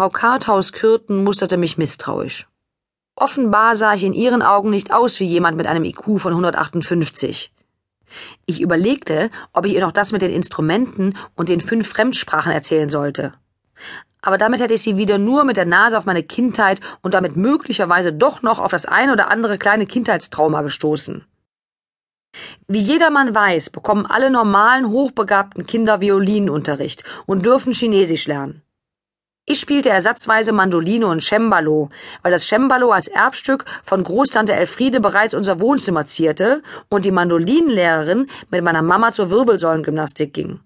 Frau Karthaus-Kürten musterte mich misstrauisch. Offenbar sah ich in ihren Augen nicht aus wie jemand mit einem IQ von 158. Ich überlegte, ob ich ihr noch das mit den Instrumenten und den fünf Fremdsprachen erzählen sollte. Aber damit hätte ich sie wieder nur mit der Nase auf meine Kindheit und damit möglicherweise doch noch auf das ein oder andere kleine Kindheitstrauma gestoßen. Wie jedermann weiß, bekommen alle normalen, hochbegabten Kinder Violinunterricht und dürfen Chinesisch lernen. Ich spielte ersatzweise Mandoline und Cembalo, weil das Cembalo als Erbstück von Großtante Elfriede bereits unser Wohnzimmer zierte und die Mandolinenlehrerin mit meiner Mama zur Wirbelsäulengymnastik ging.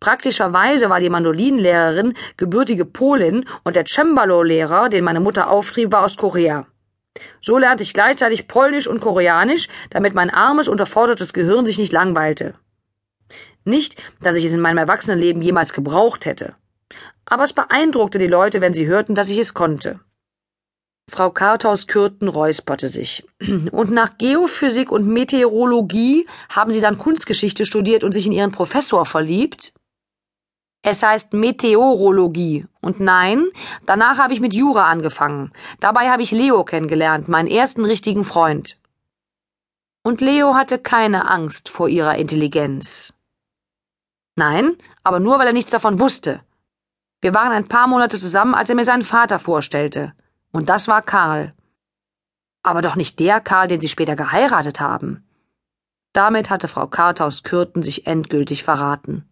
Praktischerweise war die Mandolinenlehrerin gebürtige Polin und der Cembalo-Lehrer, den meine Mutter auftrieb, war aus Korea. So lernte ich gleichzeitig Polnisch und Koreanisch, damit mein armes, unterfordertes Gehirn sich nicht langweilte. Nicht, dass ich es in meinem Erwachsenenleben jemals gebraucht hätte aber es beeindruckte die Leute, wenn sie hörten, dass ich es konnte. Frau Karthaus-Kürten räusperte sich. Und nach Geophysik und Meteorologie haben Sie dann Kunstgeschichte studiert und sich in Ihren Professor verliebt? Es heißt Meteorologie. Und nein, danach habe ich mit Jura angefangen. Dabei habe ich Leo kennengelernt, meinen ersten richtigen Freund. Und Leo hatte keine Angst vor ihrer Intelligenz. Nein, aber nur weil er nichts davon wusste. Wir waren ein paar Monate zusammen, als er mir seinen Vater vorstellte. Und das war Karl. Aber doch nicht der Karl, den sie später geheiratet haben. Damit hatte Frau Karthaus Kürten sich endgültig verraten.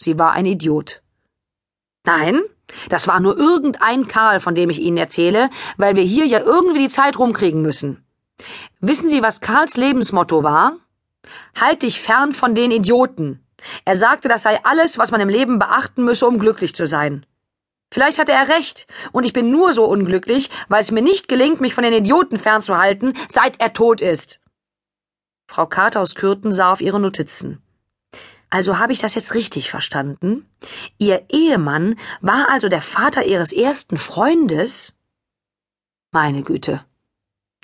Sie war ein Idiot. Nein, das war nur irgendein Karl, von dem ich Ihnen erzähle, weil wir hier ja irgendwie die Zeit rumkriegen müssen. Wissen Sie, was Karls Lebensmotto war? Halt dich fern von den Idioten. Er sagte, das sei alles, was man im Leben beachten müsse, um glücklich zu sein. Vielleicht hatte er recht, und ich bin nur so unglücklich, weil es mir nicht gelingt, mich von den Idioten fernzuhalten, seit er tot ist. Frau Karthaus Kürten sah auf ihre Notizen. Also habe ich das jetzt richtig verstanden? Ihr Ehemann war also der Vater Ihres ersten Freundes? Meine Güte.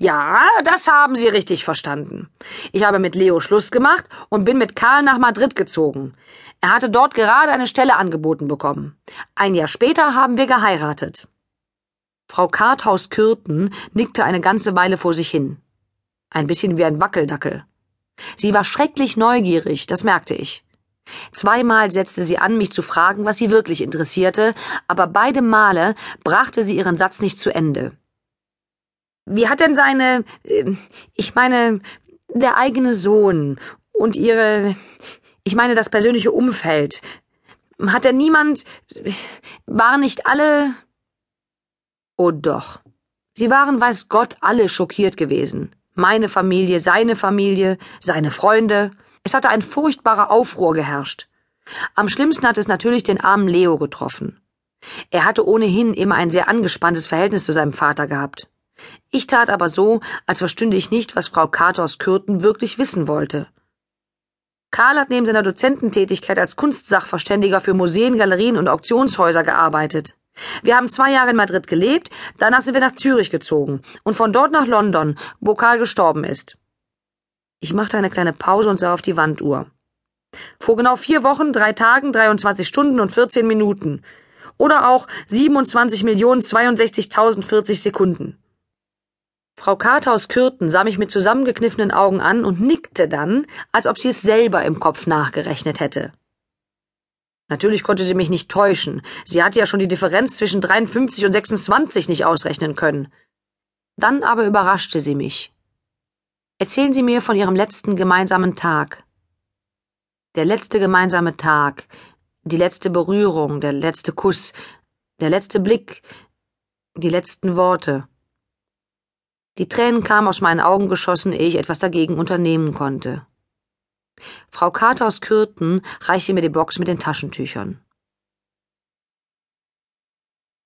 Ja, das haben Sie richtig verstanden. Ich habe mit Leo Schluss gemacht und bin mit Karl nach Madrid gezogen. Er hatte dort gerade eine Stelle angeboten bekommen. Ein Jahr später haben wir geheiratet. Frau Karthaus Kürten nickte eine ganze Weile vor sich hin. Ein bisschen wie ein Wackeldackel. Sie war schrecklich neugierig, das merkte ich. Zweimal setzte sie an, mich zu fragen, was sie wirklich interessierte, aber beide Male brachte sie ihren Satz nicht zu Ende. Wie hat denn seine, äh, ich meine, der eigene Sohn und ihre, ich meine, das persönliche Umfeld, hat denn niemand, waren nicht alle, oh doch, sie waren, weiß Gott, alle schockiert gewesen. Meine Familie, seine Familie, seine Freunde. Es hatte ein furchtbarer Aufruhr geherrscht. Am schlimmsten hat es natürlich den armen Leo getroffen. Er hatte ohnehin immer ein sehr angespanntes Verhältnis zu seinem Vater gehabt. Ich tat aber so, als verstünde ich nicht, was Frau Katos Kürten wirklich wissen wollte. Karl hat neben seiner Dozententätigkeit als Kunstsachverständiger für Museen, Galerien und Auktionshäuser gearbeitet. Wir haben zwei Jahre in Madrid gelebt, danach sind wir nach Zürich gezogen und von dort nach London, wo Karl gestorben ist. Ich machte eine kleine Pause und sah auf die Wanduhr. Vor genau vier Wochen, drei Tagen, 23 Stunden und 14 Minuten. Oder auch 27.062.040 Sekunden. Frau Karthaus Kürten sah mich mit zusammengekniffenen Augen an und nickte dann, als ob sie es selber im Kopf nachgerechnet hätte. Natürlich konnte sie mich nicht täuschen. Sie hatte ja schon die Differenz zwischen 53 und 26 nicht ausrechnen können. Dann aber überraschte sie mich. Erzählen Sie mir von Ihrem letzten gemeinsamen Tag. Der letzte gemeinsame Tag, die letzte Berührung, der letzte Kuss, der letzte Blick, die letzten Worte. Die Tränen kamen aus meinen Augen geschossen, ehe ich etwas dagegen unternehmen konnte. Frau Kater aus Kürten reichte mir die Box mit den Taschentüchern.